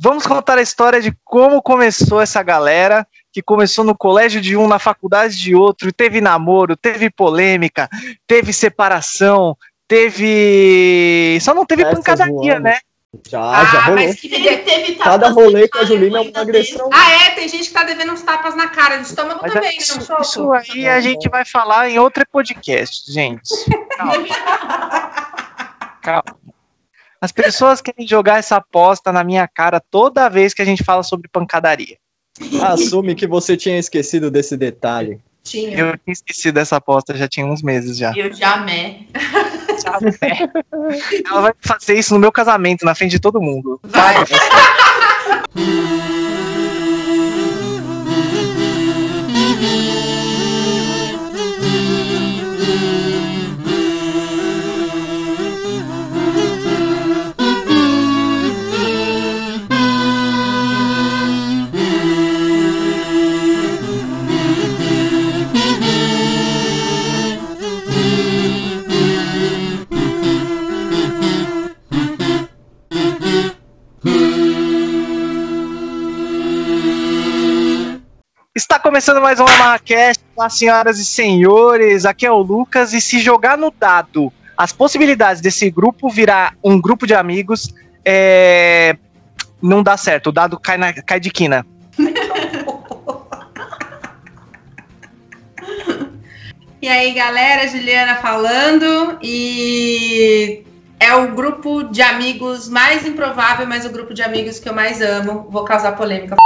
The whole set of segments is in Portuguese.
Vamos contar a história de como começou essa galera, que começou no colégio de um, na faculdade de outro, teve namoro, teve polêmica, teve separação, teve. Só não teve pancadaria, voando. né? Já, Ah, já rolou. mas que teve, teve tapas Cada rolê com a Julina é uma agressão. Ah, é? Tem gente que tá devendo uns tapas na cara de estômago Mas também, é isso, né? Isso soco. aí a gente vai falar em outro podcast, gente. Calma. Calma. As pessoas querem jogar essa aposta na minha cara toda vez que a gente fala sobre pancadaria. Assume que você tinha esquecido desse detalhe. Tinha. Eu tinha esquecido dessa aposta já tinha uns meses já. Eu já amé. Ela vai fazer isso no meu casamento, na frente de todo mundo. Vai. começando mais uma Marrakech, olá senhoras e senhores, aqui é o Lucas, e se jogar no dado as possibilidades desse grupo virar um grupo de amigos, é... não dá certo, o dado cai, na- cai de quina. E aí, galera, Juliana falando. E é o grupo de amigos mais improvável, mas o grupo de amigos que eu mais amo. Vou causar polêmica.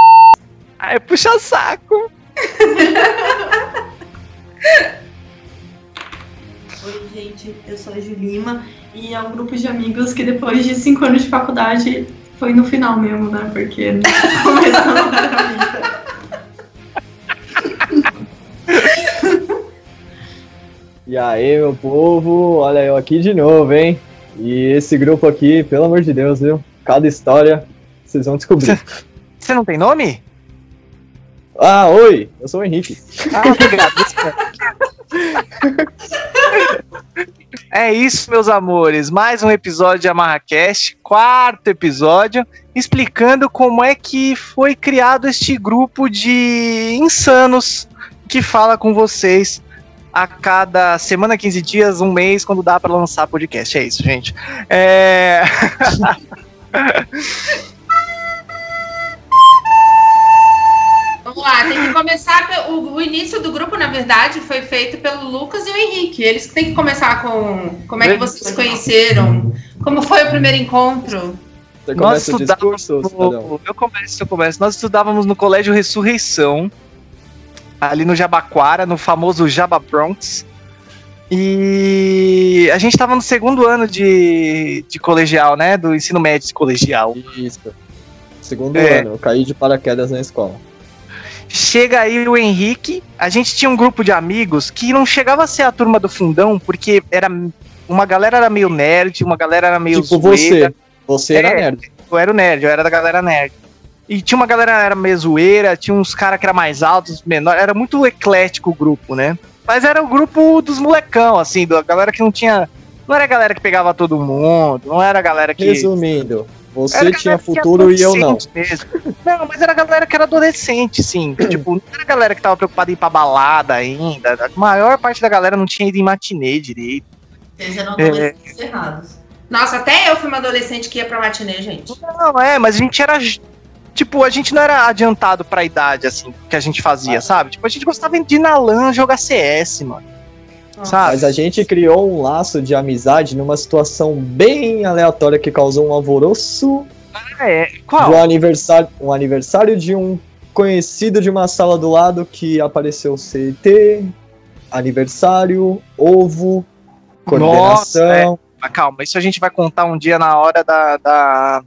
Ai, puxa saco. Oi, gente, eu sou a Julima e é um grupo de amigos que depois de cinco anos de faculdade foi no final mesmo, né? Porque no começo não era amiga. E aí, meu povo, olha eu aqui de novo, hein? E esse grupo aqui, pelo amor de Deus, viu? Cada história vocês vão descobrir. Você não tem nome? Ah, oi, eu sou o Henrique. Ah, obrigado. É isso, meus amores. Mais um episódio de AmarraCast, quarto episódio, explicando como é que foi criado este grupo de insanos que fala com vocês a cada semana, 15 dias, um mês, quando dá pra lançar podcast. É isso, gente. É... Vamos lá, tem que começar. O, o início do grupo, na verdade, foi feito pelo Lucas e o Henrique. Eles têm que começar com como é que vocês se conheceram, como foi o primeiro encontro. Você Nós estudávamos no, eu começo, eu começo. Nós estudávamos no Colégio Ressurreição, ali no Jabaquara, no famoso Jaba Bronx. E a gente estava no segundo ano de, de colegial, né? Do ensino médio colegial. Isso. Segundo É. ano, eu caí de paraquedas na escola. Chega aí o Henrique. A gente tinha um grupo de amigos que não chegava a ser a turma do fundão, porque era uma galera era meio nerd, uma galera era meio tipo zoeira. você. Você era É. nerd. Eu era o nerd, eu era da galera nerd. E tinha uma galera que era meio zoeira, tinha uns caras que eram mais altos, menores, era muito eclético o grupo, né? Mas era o grupo dos molecão, assim, da galera que não tinha. Não era a galera que pegava todo mundo, não era a galera que. Resumindo, você tinha futuro e eu não. Mesmo. Não, mas era a galera que era adolescente, sim. tipo, não era a galera que tava preocupada em ir pra balada ainda. A maior parte da galera não tinha ido em matinê direito. Vocês eram É. adolescentes errados. Nossa, até eu fui uma adolescente que ia pra matinê, gente. Não, é, mas a gente era. Tipo, a gente não era adiantado pra idade, assim, que a gente fazia, sabe? Tipo, a gente gostava de ir na LAN jogar CS, mano. Sabe? Mas a gente criou um laço de amizade numa situação bem aleatória que causou um alvoroço É, de qual? um aniversário, um aniversário de um conhecido de uma sala do lado que apareceu CT, aniversário, ovo, coordenação. Mas calma, isso a gente vai contar um dia na hora da, da-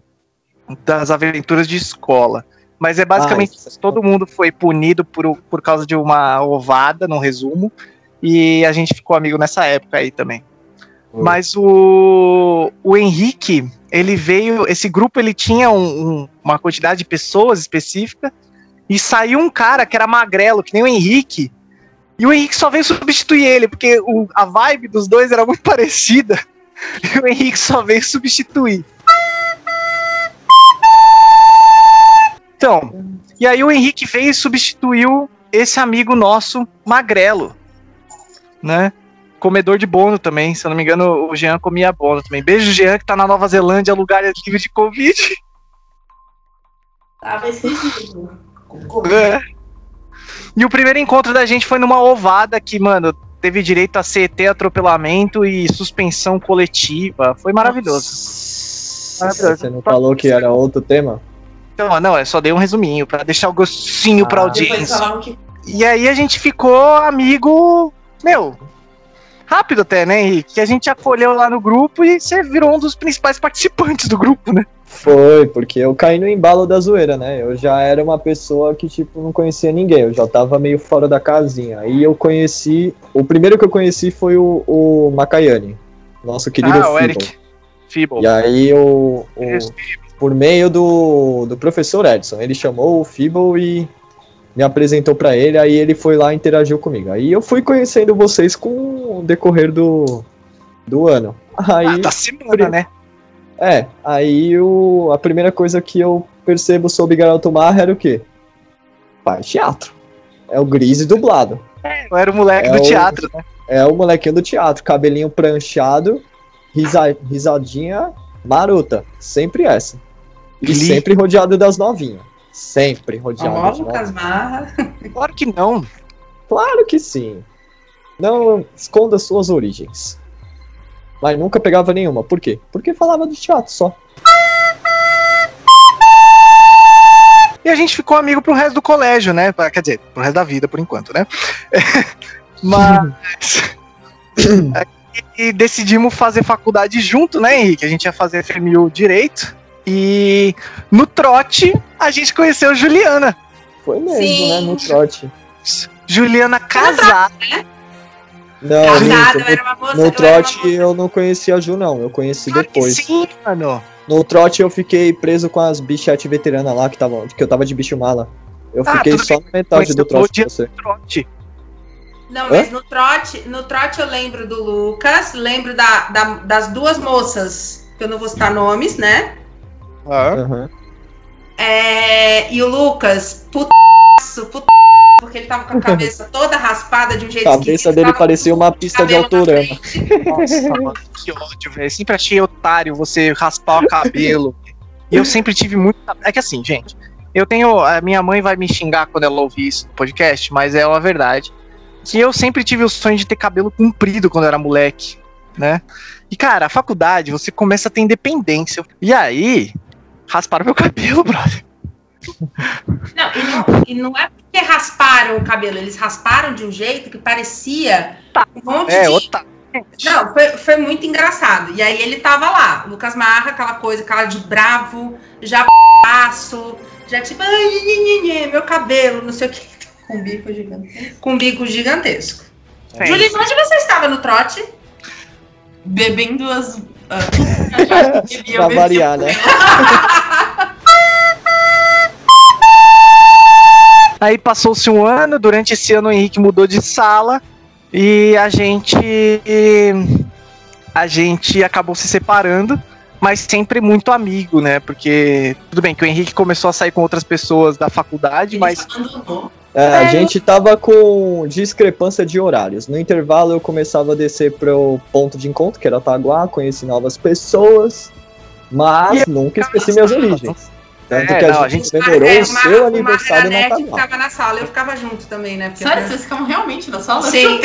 das aventuras de escola. Mas é basicamente Ah, isso é todo mundo foi punido por, por causa de uma ovada, no resumo. E a gente ficou amigo nessa época aí também. Mas o, o Henrique, ele veio. Esse grupo ele tinha um- um- uma quantidade de pessoas específica. E saiu um cara que era magrelo, que nem o Henrique. E o Henrique só veio substituir ele, porque o- a vibe dos dois era muito parecida. E o Henrique só veio substituir. Então, e aí o Henrique veio e substituiu esse amigo nosso, Magrelo, né? Comedor de bono também, se eu não me engano, o Jean comia bono também. Beijo, Jean, que tá na Nova Zelândia, lugar livre de Covid. Tava esquecido. É. E o primeiro encontro da gente foi numa ovada que, mano, teve direito a CT, atropelamento e suspensão coletiva. Foi maravilhoso. Maravilhoso. Você não falou que era outro tema? Então, não, eu só dei um resuminho pra deixar o gostinho pra Ah. Depois audiência. que E aí a gente ficou amigo, meu, rápido até, né, Henrique? Que a gente acolheu lá no grupo e você virou um dos principais participantes do grupo, né? Foi, porque eu caí no embalo da zoeira, né? Eu já era uma pessoa que, tipo, não conhecia ninguém. Eu já tava meio fora da casinha. Aí eu conheci. O primeiro que eu conheci foi o, o Macaiane, nosso querido ah, o. Eric Feeble. E aí o, o- por meio do, do professor Edson, ele chamou o Feeble e me apresentou pra ele, aí ele foi lá e interagiu comigo. Aí eu fui conhecendo vocês com o decorrer do, do ano. Aí, Ah, da semana, né? é, aí o, a primeira coisa que eu percebo sobre Garoto Marra era o quê? Pai, teatro. É o Grise dublado. Eu era o moleque É do o- teatro, né? É o molequinho do teatro, cabelinho pranchado, risa, risadinha marota. Sempre essa. E Glee. sempre rodeado das novinhas. Sempre rodeado Ó, de Lucas novinhas. Marra. Claro que não. Claro que sim. Não esconda suas origens. Mas nunca pegava nenhuma. Por quê? Porque falava do teatro só. E a gente ficou amigo pro resto do colégio, né? Quer dizer, pro resto da vida, por enquanto, né? Mas. e decidimos fazer faculdade junto, né, Henrique? A gente ia fazer FMU direito. E no trote, a gente conheceu Juliana. Foi mesmo, Sim. né? No trote. Juliana casada. Não, Casado, minto, eu era uma moça. no, eu no era uma trote moça. eu não conheci a Ju, não. Eu conheci Claro depois. Sim, mano. No trote eu fiquei preso com as bichetes veteranas lá que, tavam, que eu tava de bicho mala. Eu Ah, fiquei só na metade Mas do trote você. Trote. Não, mas no trote, no trote eu lembro do Lucas, lembro da, da- das duas moças, que eu não vou citar nomes, né? Aham. É, e o Lucas, putaço, putaço, porque ele tava com a cabeça toda raspada de um jeito A cabeça esquisito, dele parecia uma pista de autorama. Nossa, mano, que ódio, velho. Sempre achei otário você raspar o cabelo. e eu sempre tive muito. É que assim, gente, eu tenho. A minha mãe vai me xingar quando ela ouvir isso no podcast, mas é uma verdade. Que eu sempre tive o sonho de ter cabelo comprido quando eu era moleque, né? E, cara, a faculdade, você começa a ter independência. E aí, rasparam meu cabelo, brother. Não e, não, e não é porque rasparam o cabelo, eles rasparam de um jeito que parecia um monte É, de otário. Não, foi, foi muito engraçado. E aí ele tava lá, Lucas Marra, aquela coisa, aquela de bravo, já passo, já tipo, meu cabelo, não sei o que. com bico gigante. Com bico gigantesco. É. Julie, onde você estava no trote? Bebendo as. Pra variar, né? Aí passou-se um ano, durante esse ano o Henrique mudou de sala e a gente a gente acabou se separando, mas sempre muito amigo, né? Porque tudo bem que o Henrique começou a sair com outras pessoas da faculdade, Ele mas abandonou. É, a gente tava com discrepância de horários. No intervalo eu começava a descer pro ponto de encontro, que era Taguá, conheci novas pessoas, mas E- nunca esqueci minhas origens. Tanto É, que a não, a gente comemorou É, o seu aniversário na na Taguá. ficava na sala, eu ficava junto também, né? Porque Sério, vocês ficavam realmente na sala? Sim.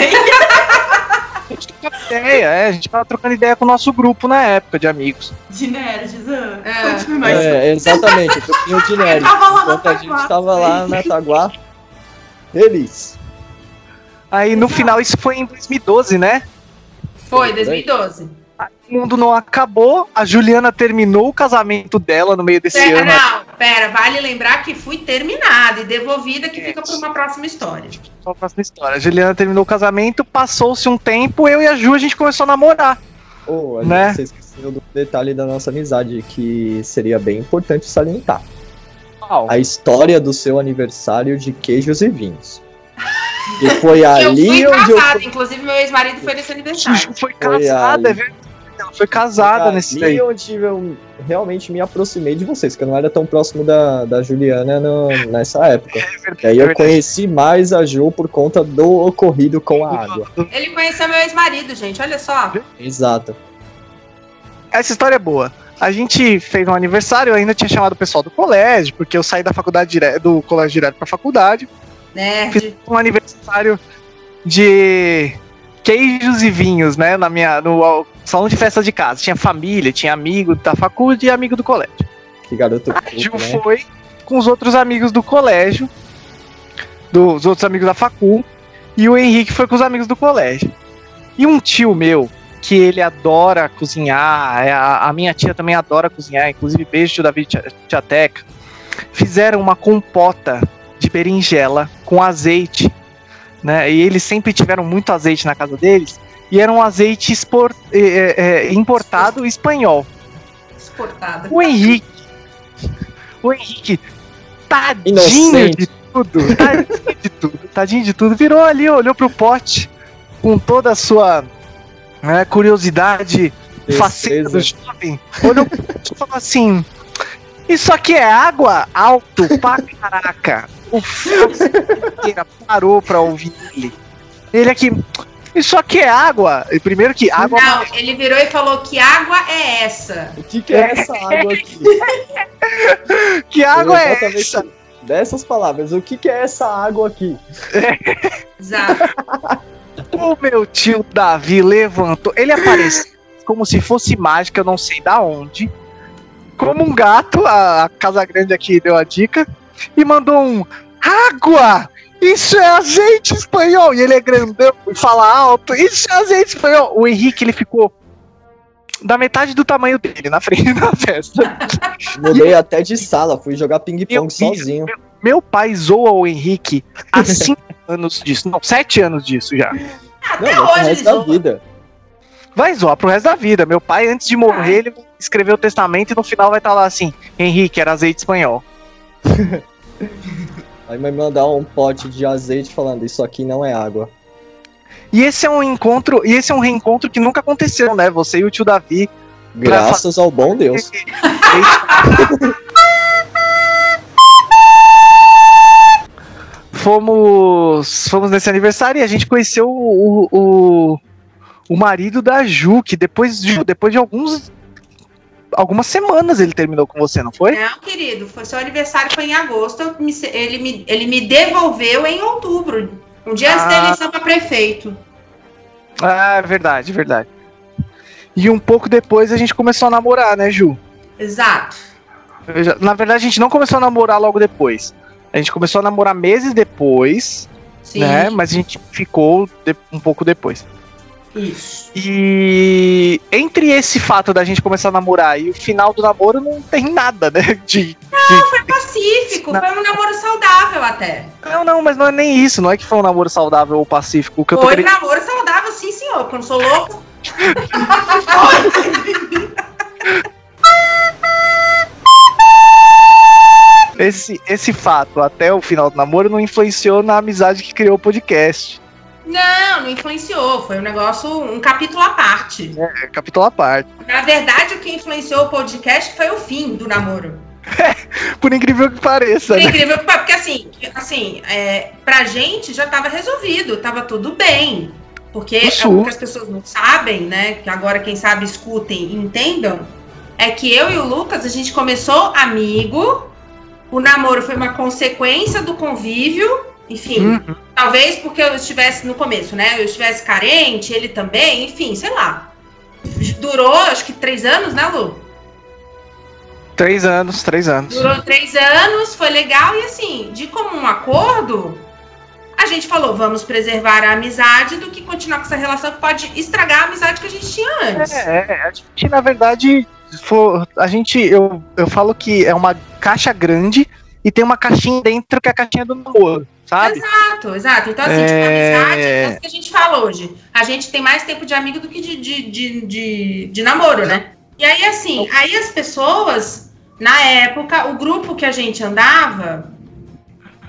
A gente trocava ideia, é, a gente tava trocando ideia com o nosso grupo na época de amigos. De nerds. ah, É. É, exatamente, um de. Eu tava lá na Enquanto a gente tava lá na Taguá, feliz. Aí no final isso foi em 2012, né? Foi, 2012. O mundo não acabou, a Juliana terminou o casamento dela no meio desse Pera, ano. não, pera, vale lembrar que fui terminada e devolvida, que fica para uma próxima história. Só a próxima história. A Juliana terminou o casamento, passou-se um tempo, eu e a Ju a gente começou a namorar. Oh, a Né? gente, você esqueceu do detalhe da nossa amizade, que seria bem importante salientar. A história do seu aniversário de queijos e vinhos. E foi eu ali fui onde eu casada, inclusive meu ex-marido foi nesse aniversário. Ju foi Foi casada, é verdade. Ela foi casada nesse daí. onde eu realmente me aproximei de vocês, que eu não era tão próximo da, da Juliana no- nessa época. É verdade, E aí é eu verdade. conheci mais a Ju por conta do ocorrido com a água. Ele conheceu meu ex-marido, gente, olha só. Exato. Essa história é boa. A gente fez um aniversário, eu ainda tinha chamado o pessoal do colégio, porque eu saí da faculdade dire... do colégio direto pra faculdade. Nerd. Fiz um aniversário de queijos e vinhos, né? Na minha, no salão de festa de casa. Tinha família, tinha amigo da faculdade e amigo do colégio. Que garoto A Ju né? foi com os outros amigos do colégio, dos outros amigos da facu, e o Henrique foi com os amigos do colégio. E um tio meu, que ele adora cozinhar, é, a, a minha tia também adora cozinhar, inclusive beijo tio David tia, tia Teca, fizeram uma compota de berinjela com azeite, né? E eles sempre tiveram muito azeite na casa deles, e era um azeite expor- é, é, importado espanhol. Exportada. O Henrique. O Henrique, tadinho Inocente. de tudo. Tadinho de tudo. Tadinho de tudo. Virou ali, olhou pro pote com toda a sua né, curiosidade faceta do jovem. Olhou e falou assim: Isso aqui é água? Alto pra caraca. O Fábio inteira parou pra ouvir ele. Ele aqui. Isso aqui é água. E primeiro que água. Não, ele virou e falou que água é essa. O que, que é essa água aqui? Que água é essa? Dessas palavras, o que, que é essa água aqui? Exato. O meu tio Davi levantou. Ele apareceu como se fosse mágica, eu não sei da onde. Como um gato, a, Casa Grande aqui deu a dica. E mandou um: Água! Isso é azeite espanhol! E ele é grandão e fala alto: Isso é azeite espanhol! O Henrique, ele ficou da metade do tamanho dele na frente da festa. Mudei até de sala, fui jogar ping-pong sozinho. Meu pai zoa o Henrique há 5 anos disso. Não, 7 anos disso já. Até Não, hoje da vão. vida. Vai zoar pro resto da vida. Meu pai, antes de morrer, ele vai escrever o testamento e no final vai estar lá assim: Henrique, era azeite espanhol. Aí vai mandar um pote de azeite falando, isso aqui não é água. E esse é um encontro, e esse é um reencontro que nunca aconteceu, né? Você e o tio Davi. Graças ao bom Deus. Fomos, fomos nesse aniversário e a gente conheceu o, o, o marido da Ju, que depois de, depois de alguns. Algumas semanas ele terminou com você, não foi? Não, querido, foi seu aniversário foi em agosto. me- ele, me, ele me devolveu em outubro. Um dia antes da Ah. eleição para prefeito. Ah, é verdade, verdade. E um pouco depois a gente começou a namorar, né, Ju? Exato. Na verdade, a gente não começou a namorar logo depois. A gente começou a namorar meses depois, Sim. né? Mas a gente ficou de- um pouco depois. Isso. E entre esse fato da gente começar a namorar e o final do namoro, não tem nada, né? De, Foi pacífico, Não. foi um namoro saudável até. Não, não, mas não é nem isso. Não é que foi um namoro saudável ou pacífico. Que eu tô Foi um querendo... namoro saudável, sim, senhor, porque eu não sou louco. esse, esse fato até o final do namoro não influenciou na amizade que criou o podcast. Não, não influenciou. Foi um negócio, um capítulo à parte. É capítulo à parte. Na verdade, o que influenciou o podcast foi o fim do namoro. Por incrível que pareça, Por né? incrível que pareça, porque assim, assim é, pra gente já tava resolvido, tava tudo bem. Porque é o que as pessoas não sabem, né? Que agora, quem sabe, escutem e entendam. É que eu e o Lucas, a gente começou amigo. O namoro foi uma consequência do convívio. Enfim, Uhum. talvez porque eu estivesse no começo, né? Eu estivesse carente, ele também, enfim, sei lá. Durou, acho que três anos, né, Lu? Três anos, três anos. Durou três anos, foi legal e assim, de comum acordo, a gente falou, vamos preservar a amizade do que continuar com essa relação que pode estragar a amizade que a gente tinha antes. É, a gente, na verdade, for, a gente, eu, eu falo que é uma caixa grande e tem uma caixinha dentro que é a caixinha do namoro, sabe? Exato, exato. Então, assim, É. tipo, amizade, é o que a gente fala hoje. A gente tem mais tempo de amigo do que de, de, de, de, de namoro, né? E aí, assim, aí as pessoas, na época, o grupo que a gente andava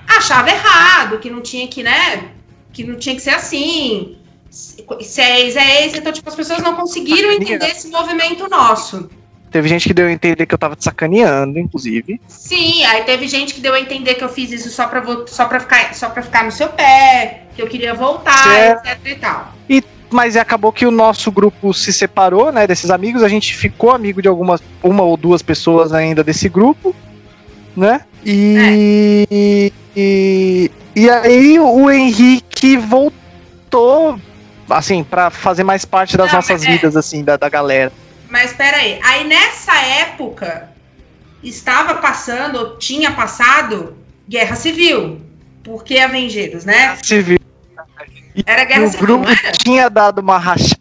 achava errado, que não tinha que, né? Que não tinha que ser assim. seis é esse. Então, tipo, as pessoas não conseguiram entender esse movimento nosso. Teve gente que deu a entender que eu tava te sacaneando, inclusive. Sim, aí teve gente que deu a entender que eu fiz isso só pra, só pra, ficar, só pra ficar no seu pé, que eu queria voltar, é. etc e tal. E, mas acabou que o nosso grupo se separou, né, desses amigos. A gente ficou amigo de algumas, uma ou duas pessoas ainda desse grupo, né? E, é. e, e aí o Henrique voltou, assim, para fazer mais parte das Não, nossas é. vidas, assim, da, da galera. Mas espera aí. Aí nessa época estava passando, ou tinha passado, Guerra Civil. Porque Avengers, né? Guerra Civil. Era Guerra Civil. O grupo tinha dado uma rachada,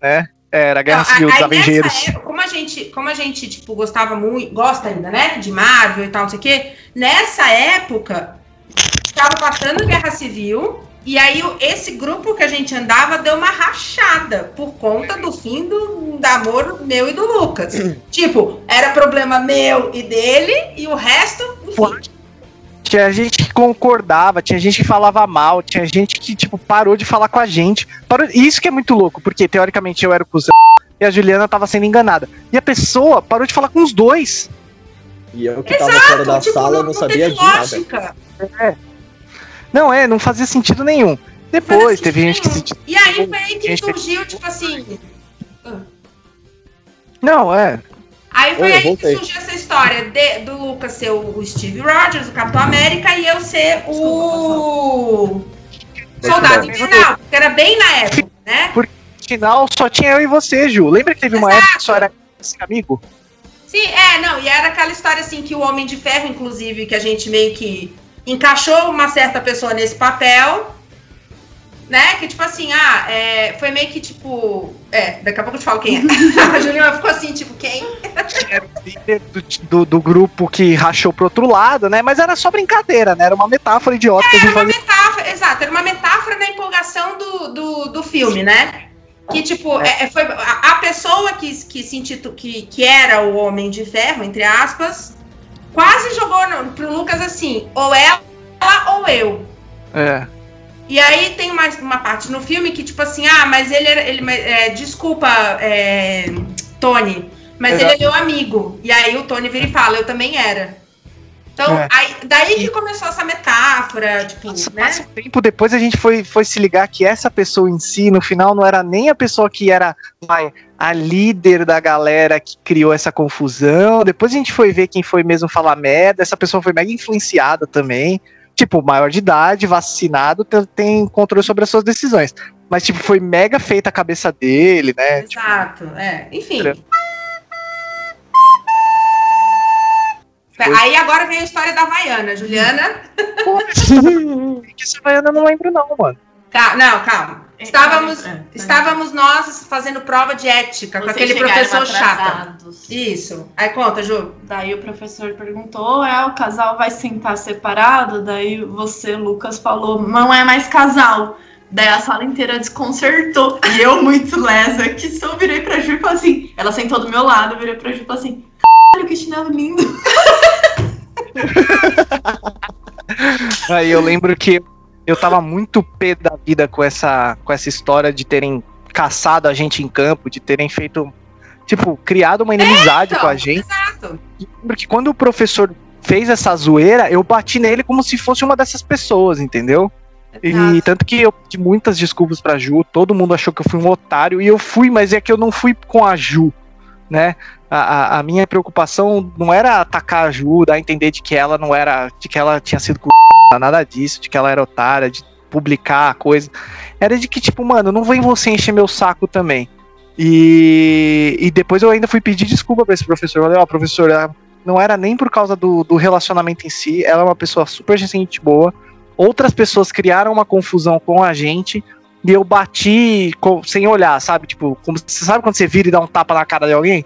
né? Era Guerra Não, Civil dos Avengers. Época, como a gente, como a gente tipo gostava muito, gosta ainda, né, de Marvel e tal, não sei o quê. Nessa época estava passando Guerra Civil e aí esse grupo que a gente andava deu uma rachada por conta do fim do, do amor meu e do Lucas. tipo, era problema meu e dele e o resto, enfim. Tinha gente que concordava, tinha gente que falava mal, tinha gente que, tipo, parou de falar com a gente. Parou... Isso que é muito louco, porque teoricamente eu era o cuzão e a Juliana tava sendo enganada. E a pessoa parou de falar com os dois. E eu que Exato, tava fora da tipo, sala não, não sabia de nada. É. Não, é, não fazia sentido nenhum. Depois teve gente que se. E aí foi aí que surgiu, tipo assim. Não, é. Aí foi Oi, aí que surgiu essa história de, do Lucas ser o Steve Rogers, o Capitão América, e eu ser o. Soldado Invernal, que era bem na época, né? Porque no final só tinha eu e você, Ju. Lembra que teve uma Exato. época que só era esse amigo? Sim, é, não, e era aquela história assim que o Homem de Ferro, inclusive, que a gente meio que encaixou uma certa pessoa nesse papel, né? Que tipo assim, ah, é, foi meio que tipo. É, daqui a pouco eu te falo quem é. a Juliana ficou assim, tipo, quem? Era o líder do, do, do, grupo que rachou pro outro lado, né? Mas era só brincadeira, né? Era uma metáfora idiota. É, era uma fazia... metáfora, exato, era uma metáfora da empolgação do, do, do filme, né? Que, tipo, é. É, foi a, a, pessoa que, que, se que, que era o Homem de Ferro, entre aspas, quase jogou no, pro Lucas assim, ou ela ou eu. É. E aí tem uma, uma parte no filme que, tipo assim, ah, mas ele era. Ele, é, desculpa, é, Tony, mas Exato. ele é meu amigo. E aí o Tony vira e fala, eu também era. Então, é. aí, daí que começou essa metáfora, tipo, passa, né? Passa um tempo depois a gente foi, foi se ligar que essa pessoa em si, no final, não era nem a pessoa que era vai, a líder da galera que criou essa confusão. Depois a gente foi ver quem foi mesmo falar merda. Essa pessoa foi mega influenciada também. Tipo, maior de idade, vacinado, tem controle sobre as suas decisões. Mas, tipo, foi mega feita a cabeça dele, né? Tipo, Exato, tipo, é. Enfim. Aí agora vem a história da Havaiana, Juliana. que essa Havaiana eu não lembro, não, mano. Calma, não, calma. É, estávamos, é, é, estávamos nós fazendo prova de ética Vocês com aquele professor chato. Isso. Aí conta, Ju. Daí o professor perguntou: é, o casal vai sentar separado? Daí você, Lucas, falou: não é mais casal. Daí a sala inteira desconcertou. E eu, muito lesa, que só virei pra Ju e falei assim: ela sentou do meu lado, virei pra Ju e falei assim: caralho, que chinelo lindo. Aí eu lembro que eu tava muito pé da vida com essa, com essa história de terem caçado a gente em campo, de terem feito, tipo, criado uma inimizade é, então, com a gente. Exato. E lembro que quando o professor fez essa zoeira, eu bati nele como se fosse uma dessas pessoas, entendeu? Exato. E tanto que eu pedi muitas desculpas pra Ju, todo mundo achou que eu fui um otário, e eu fui, mas é que eu não fui com a Ju, né? A, a, a minha preocupação não era atacar a Ju, dar a entender de que ela não era, de que ela tinha sido nada disso, de que ela era otária, de publicar a coisa. Era de que, tipo, mano, não vem você encher meu saco também. E, e depois eu ainda fui pedir desculpa para esse professor. Eu falei, ó, oh, professor, não era nem por causa do, do relacionamento em si, ela é uma pessoa super gente boa. Outras pessoas criaram uma confusão com a gente e eu bati com, sem olhar, sabe? Tipo, como, você sabe quando você vira e dá um tapa na cara de alguém?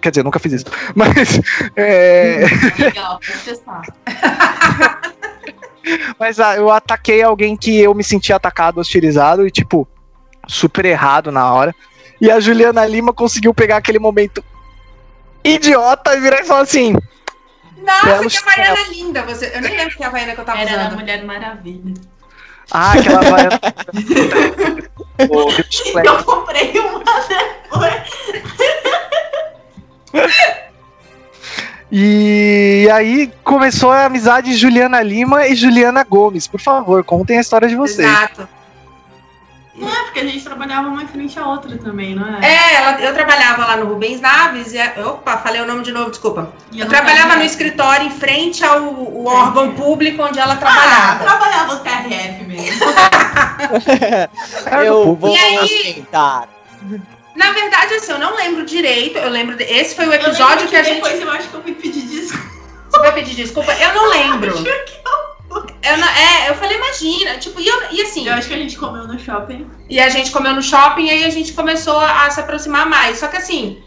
Quer dizer, nunca fiz isso. Mas. É... Legal. Mas ah, eu ataquei alguém que eu me senti atacado, hostilizado e, tipo, super errado na hora. E a Juliana Lima conseguiu pegar aquele momento idiota e virar e falar assim. Nossa, que Havaiana linda! Você... Eu nem lembro que a Havaiana que eu tava Era usando. Era a Mulher Maravilha. Ah, aquela vai. Eu comprei uma depois. E aí começou a amizade Juliana Lima e Juliana Gomes. Por favor, contem a história de vocês. Exato. Não é porque a gente trabalhava uma em frente à outra também, não é? É, ela- eu trabalhava lá no Rubens Naves e. a- Opa, falei o nome de novo, desculpa. E Eu trabalhava no escritório em frente ao o órgão público onde ela Ah, trabalhava. trabalhava o TRF mesmo. Eu vou E aí? Na verdade, assim, eu não lembro direito. Eu lembro. de- esse foi o episódio que a gente. Depois eu acho que eu fui pedir desculpa. Você vai pedir desculpa? Eu não lembro. Eu não- é, eu falei, imagina. Tipo, e, eu- e assim. Eu acho que a gente comeu no shopping. E a gente comeu no shopping e aí a gente começou a, a se aproximar mais. Só que assim,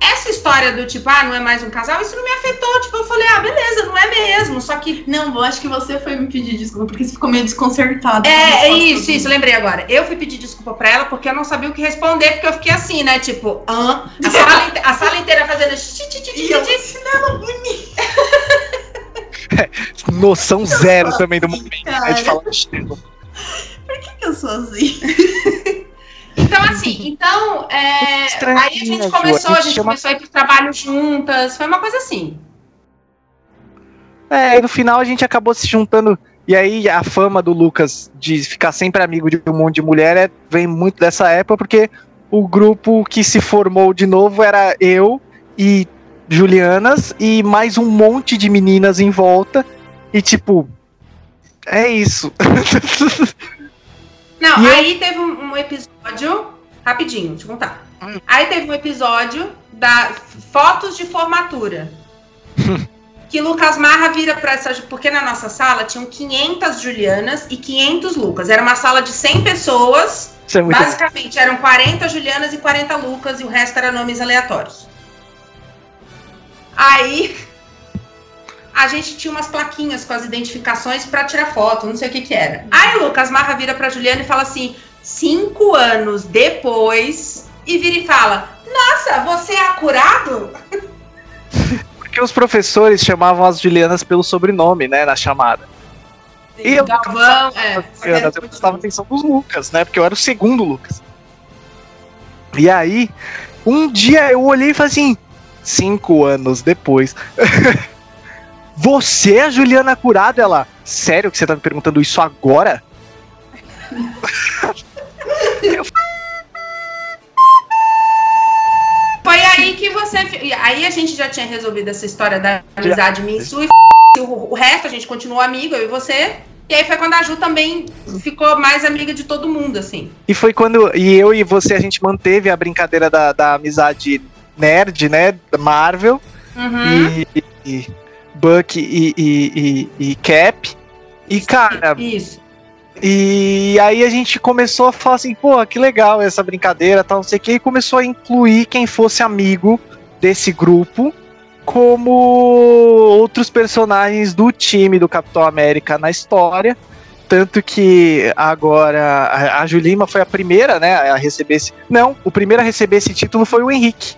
essa história do tipo, ah, não é mais um casal, isso não me afetou. Tipo, eu falei, ah, beleza, não é mesmo. Só que. Não, eu acho que você foi me pedir desculpa, porque você ficou meio desconcertado. É, é isso, isso, lembrei agora. Eu fui pedir desculpa pra ela porque eu não sabia o que responder, porque eu fiquei assim, né? Tipo, hã? A sala, a sala inteira fazendo. xixi, xixi, xixi, E eu bonito. Noção zero também do momento. né, de Cara. falar estilo. Por que, que eu sou assim? Então, assim, então. é, aí a gente Ju, começou, a a gente gente chama- começou a ir pro trabalho juntas. Foi uma coisa assim. É, e no final a gente acabou se juntando. E aí a fama do Lucas de ficar sempre amigo de um monte de mulher é- vem muito dessa época, porque o grupo que se formou de novo era eu e Julianas e mais um monte de meninas em volta. E tipo, é isso. Não, E eu- aí teve um, um episódio. Rapidinho, deixa eu contar. Hum. Aí teve um episódio da fotos de formatura. que Lucas Marra vira pra essa. Porque na nossa sala tinham 500 Julianas e 500 Lucas. Era uma sala de 100 pessoas. É Basicamente, eram 40 Julianas e 40 Lucas, e o resto era nomes aleatórios. Aí a gente tinha umas plaquinhas com as identificações pra tirar foto, não sei o que que era. Aí o Lucas Marra vira pra Juliana e fala assim: cinco anos depois, e vira e fala: Nossa, você é acurado? porque os professores chamavam as Julianas pelo sobrenome, né, na chamada. E eu- Galvão, é. Eu, eu prestava atenção dos Lucas, né? Porque eu era o segundo Lucas. E aí, um dia eu olhei e falei assim, cinco anos depois. Você é a Juliana Curado? Ela, sério que você tá me perguntando isso agora? Foi aí que você. Aí a gente já tinha resolvido essa história da amizade minha e sua e o, o resto a gente continuou amigo, eu e você. E aí foi quando a Ju também ficou mais amiga de todo mundo, assim. E foi quando e eu e você a gente manteve a brincadeira da, da amizade nerd, né? Marvel Uhum. e, e Buck e, e, e, Cap. E cara, Isso. E aí a gente começou a falar assim, pô, que legal essa brincadeira, tal, não sei o que, e começou a incluir quem fosse amigo desse grupo como outros personagens do time do Capitão América na história. Tanto que agora a, a Julima foi a primeira, né, a receber esse. Não, o primeiro a receber esse título foi o Henrique.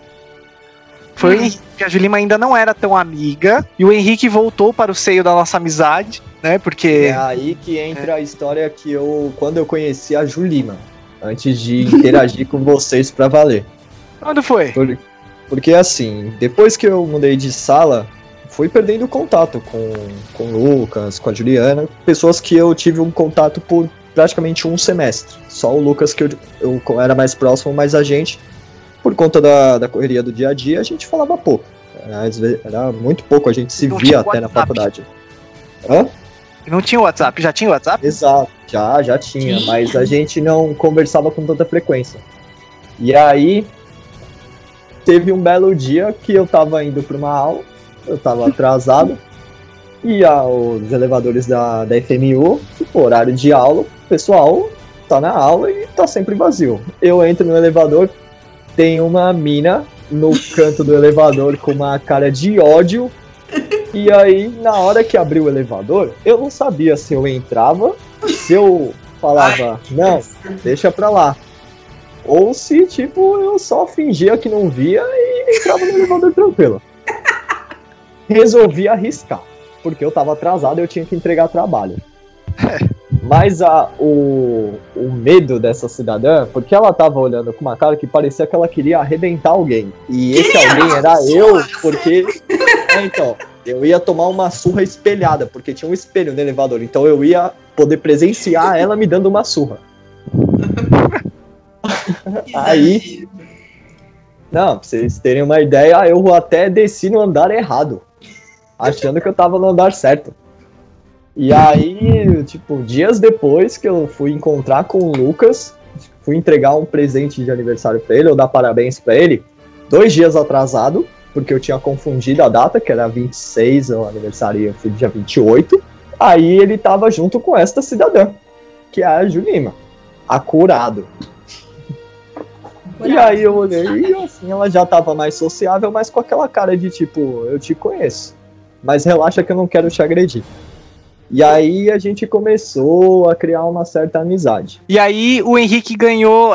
Foi o Hum. Henrique. A Julima ainda não era tão amiga. E o Henrique voltou para o seio da nossa amizade, né? Porque. É aí que entra a história que eu, quando eu conheci a Julima, antes de interagir com vocês pra valer. Quando foi? Por- porque assim, depois que eu mudei de sala, fui perdendo contato com, com o Lucas, com a Juliana, pessoas que eu tive um contato por praticamente um semestre. Só o Lucas que eu, eu era mais próximo, mas a gente, por conta da, da correria do dia a dia, a gente falava pouco. Era, era muito pouco, a gente se Não via até na WhatsApp. faculdade. Hã? Não tinha WhatsApp? Já tinha WhatsApp? Exato, já, já tinha, Tinha? mas a gente não conversava com tanta frequência. E aí, teve um belo dia que eu tava indo pra uma aula, eu tava atrasado, e a- os elevadores da, da FMU, tipo, horário de aula, o pessoal tá na aula e tá sempre vazio. Eu entro no elevador, tem uma mina no canto do elevador com uma cara de ódio. E aí, na hora que abriu o elevador, eu não sabia se eu entrava, se eu falava, não, deixa pra lá. Ou se, tipo, eu só fingia que não via e entrava no elevador tranquilo. Resolvi arriscar, porque eu tava atrasado e eu tinha que entregar trabalho. Mas a, o, o medo dessa cidadã, porque ela tava olhando com uma cara que parecia que ela queria arrebentar alguém. E esse alguém era eu, porque. É, então, eu ia tomar uma surra espelhada, porque tinha um espelho no elevador. Então eu ia poder presenciar ela me dando uma surra. Aí. Não, pra vocês terem uma ideia, eu até desci no andar errado. Achando que eu tava no andar certo. E aí, tipo, dias depois que eu fui encontrar com o Lucas, fui entregar um presente de aniversário para ele, ou dar parabéns para ele, dois dias atrasado, porque eu tinha confundido a data, que era 26, o aniversário foi dia 28. Aí ele tava junto com esta cidadã, que é a Julima, acurado. E aí eu olhei e assim, ela já tava mais sociável, mas com aquela cara de tipo, eu te conheço. Mas relaxa que eu não quero te agredir. E aí a gente começou a criar uma certa amizade. E aí o Henrique ganhou,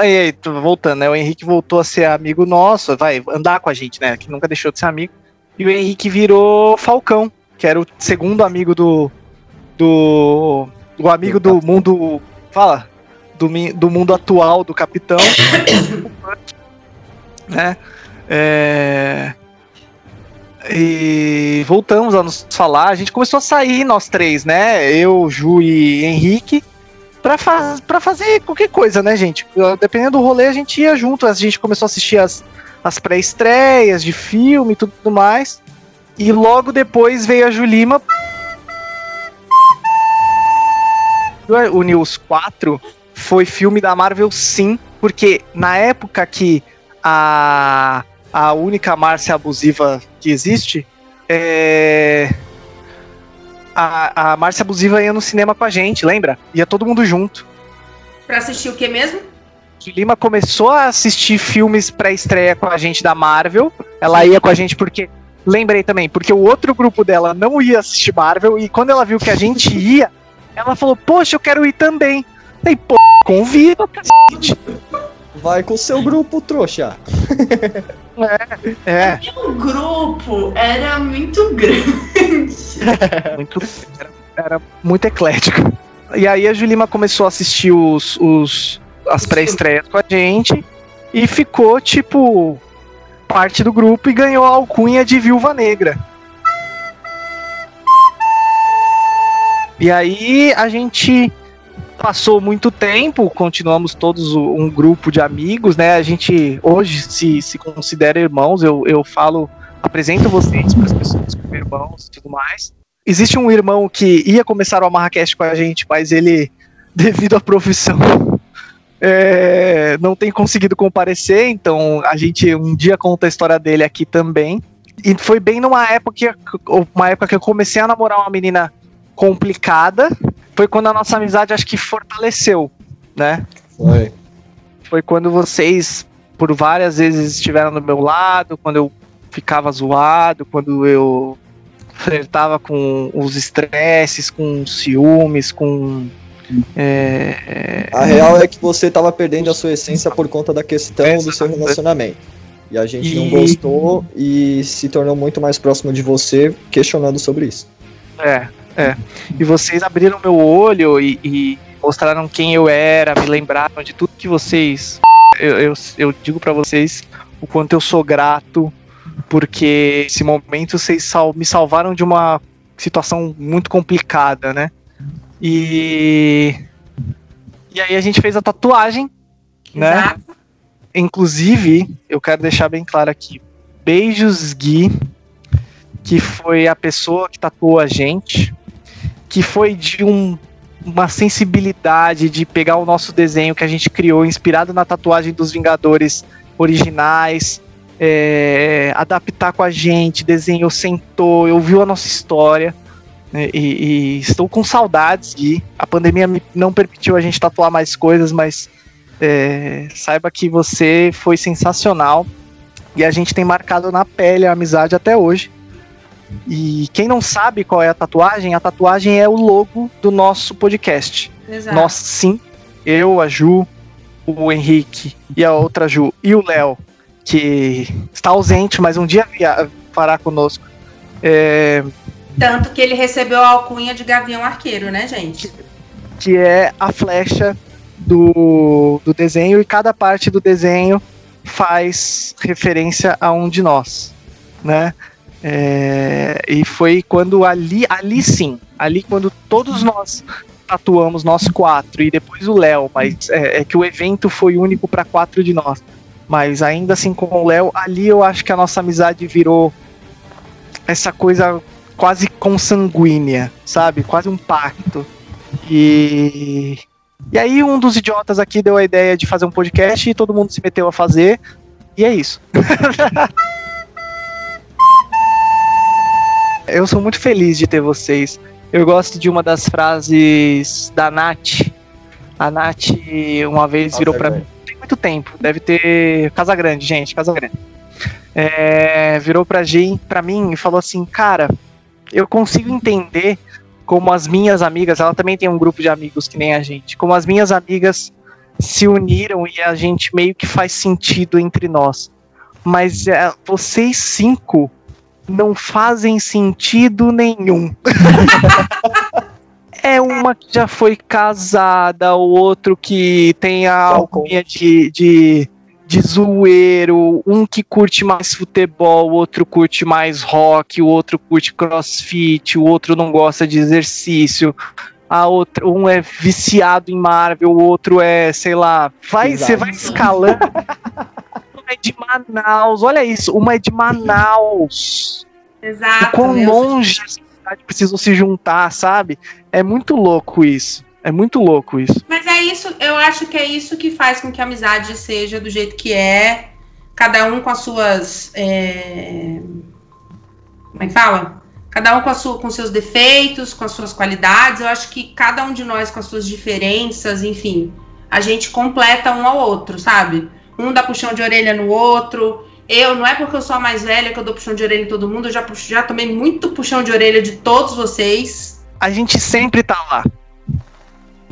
voltando, né? O Henrique voltou a ser amigo nosso, vai andar com a gente, né? Que nunca deixou de ser amigo. E o Henrique virou Falcão, que era o segundo amigo do do, do amigo do mundo, fala, do, do mundo atual do Capitão, né? É, e voltamos a nos falar. A gente começou a sair, nós três, né? Eu, Ju e Henrique, pra, faz, pra fazer qualquer coisa, né, gente? Dependendo do rolê, a gente ia junto. A gente começou a assistir as, as pré-estreias de filme e tudo mais. E logo depois veio a Julima. O News 4 foi filme da Marvel, sim, porque na época que a a única Márcia abusiva que existe, é... a, a Márcia abusiva ia no cinema com a gente, lembra? Ia todo mundo junto. Pra assistir o que mesmo? Lima começou a assistir filmes pré-estreia com a gente da Marvel. Ela ia com a gente porque. Lembrei também, porque o outro grupo dela não ia assistir Marvel e quando ela viu que a gente ia, ela falou: Poxa, eu quero ir também. Falei, pô, convida, cacete. Vai com o seu grupo, trouxa. É, é. O meu grupo era muito grande. muito, era, era, muito eclético. E aí a Julima começou a assistir os, os as pré-estreias com a gente e ficou, tipo, parte do grupo e ganhou a alcunha de Viúva Negra. E aí a gente passou muito tempo, continuamos todos um grupo de amigos, né? A gente hoje se, se considera irmãos, eu, eu falo, apresento vocês para as pessoas como irmãos e tudo mais. Existe um irmão que ia começar o Amarracast com a gente, mas ele, devido à profissão, é, não tem conseguido comparecer, então a gente um dia conta a história dele aqui também. E foi bem numa época, uma época que eu comecei a namorar uma menina complicada, foi quando a nossa amizade acho que fortaleceu, né? Foi. Foi quando vocês, por várias vezes, estiveram do meu lado, quando eu ficava zoado, quando eu flertava com os estresses, com ciúmes, com. É, a real é que você estava perdendo a sua essência por conta da questão do seu relacionamento. E a gente e... não gostou e se tornou muito mais próximo de você questionando sobre isso. É, é. E vocês abriram meu olho e, e mostraram quem eu era, me lembraram de tudo que vocês. Eu, eu, eu digo para vocês o quanto eu sou grato, porque esse momento vocês sal, me salvaram de uma situação muito complicada, né? E. E aí a gente fez a tatuagem, né? Exato. né? Inclusive, eu quero deixar bem claro aqui. Beijos, Gui, que foi a pessoa que tatuou a gente que foi de um, uma sensibilidade de pegar o nosso desenho que a gente criou, inspirado na tatuagem dos Vingadores originais, é, adaptar com a gente, desenhou, sentou, ouviu a nossa história. Né, e, e, estou com saudades de. A pandemia não permitiu a gente tatuar mais coisas, mas é, saiba que você foi sensacional. E a gente tem marcado na pele a amizade até hoje. E quem não sabe qual é a tatuagem, a tatuagem é o logo do nosso podcast. Exato. Nós sim, eu, a Ju, o Henrique e a outra Ju e o Léo, que está ausente, mas um dia fará conosco. É... Tanto que ele recebeu a alcunha de Gavião Arqueiro, né, gente? que é a flecha do, do desenho e cada parte do desenho faz referência a um de nós, né? É, e foi quando ali, ali sim, ali quando todos nós tatuamos nós quatro e depois o Léo, mas é, é, que o evento foi único para quatro de nós. Mas ainda assim com o Léo, ali eu acho que a nossa amizade virou essa coisa quase consanguínea, sabe? Quase um pacto. E e aí um dos idiotas aqui deu a ideia de fazer um podcast e todo mundo se meteu a fazer. E é isso. Eu sou muito feliz de ter vocês. Eu gosto de uma das frases da Nath. A Nath uma vez virou para mim. Tem muito tempo, deve ter. Casa Grande, gente, Casa Grande. É, virou pra, gente, pra mim e falou assim: Cara, eu consigo entender como as minhas amigas, ela também tem um grupo de amigos que nem a gente, como as minhas amigas se uniram e a gente meio que faz sentido entre nós. Mas é, vocês cinco não fazem sentido nenhum. é uma que já foi casada, o outro que tem a alcunha de, de de zoeiro, um que curte mais futebol, o outro curte mais rock, o outro curte crossfit, o outro não gosta de exercício, a outra, um é viciado em Marvel, o outro é, sei lá, vai, você vai escalando. é de Manaus, olha isso, uma é de Manaus. Exato. Com longe a cidade precisam se juntar, sabe? É muito louco isso. É muito louco isso. Mas é isso, eu acho que é isso que faz com que a amizade seja do jeito que é, cada um com as suas. É... Como é que fala? Cada um com, a sua, com seus defeitos, com as suas qualidades. Eu acho que cada um de nós com as suas diferenças, enfim, a gente completa um ao outro, sabe? Um dá puxão de orelha no outro. Eu, não é porque eu sou a mais velha que eu dou puxão de orelha em todo mundo, eu já, já tomei muito puxão de orelha de todos vocês. A gente sempre tá lá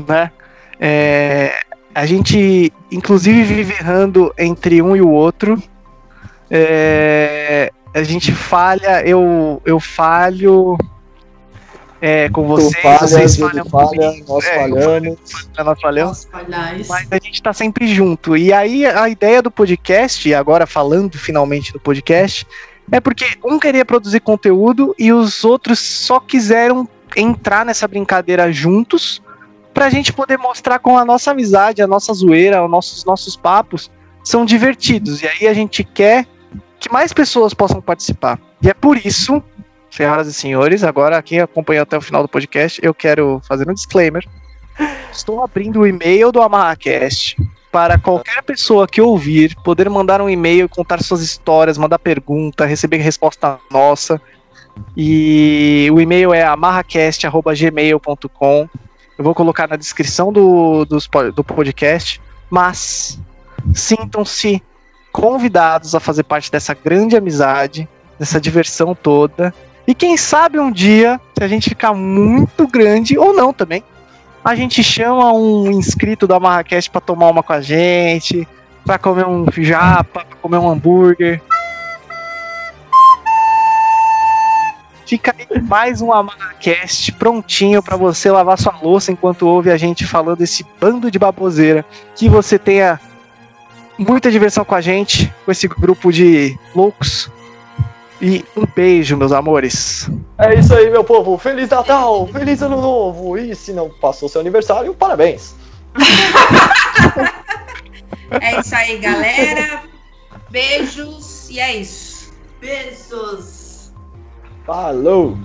né? É, a gente, inclusive, vive errando entre um e o outro. É, a gente falha, eu, eu falho é, com vocês, falha, vocês falham falha, nós é, falhamos. Nós falhamos. Mas a gente tá sempre junto. E aí a ideia do podcast, agora falando finalmente do podcast, é porque um queria produzir conteúdo e os outros só quiseram entrar nessa brincadeira juntos para a gente poder mostrar com a nossa amizade, a nossa zoeira, os nossos, nossos papos são divertidos. E aí a gente quer que mais pessoas possam participar. E é por isso, senhoras e senhores, agora quem acompanhou até o final do podcast, eu quero fazer um disclaimer. Estou abrindo o e-mail do AmarraCast para qualquer pessoa que ouvir poder mandar um e-mail, contar suas histórias, mandar pergunta, receber resposta nossa. E o e-mail é amarracast.gmail.com. Eu vou colocar na descrição do, do, do podcast. Mas sintam-se convidados a fazer parte dessa grande amizade, dessa diversão toda. E quem sabe um dia, se a gente ficar muito grande, ou não também, a gente chama um inscrito da Marrakech para tomar uma com a gente, para comer um japa, para comer um hambúrguer. Fica aí mais um Amaracast prontinho para você lavar sua louça enquanto ouve a gente falando esse bando de baboseira. Que você tenha muita diversão com a gente, com esse grupo de loucos. E um beijo, meus amores. É isso aí, meu povo. Feliz Natal, feliz Ano Novo. E se não passou seu aniversário, parabéns. é isso aí, galera. Beijos e é isso. Beijos. Falou!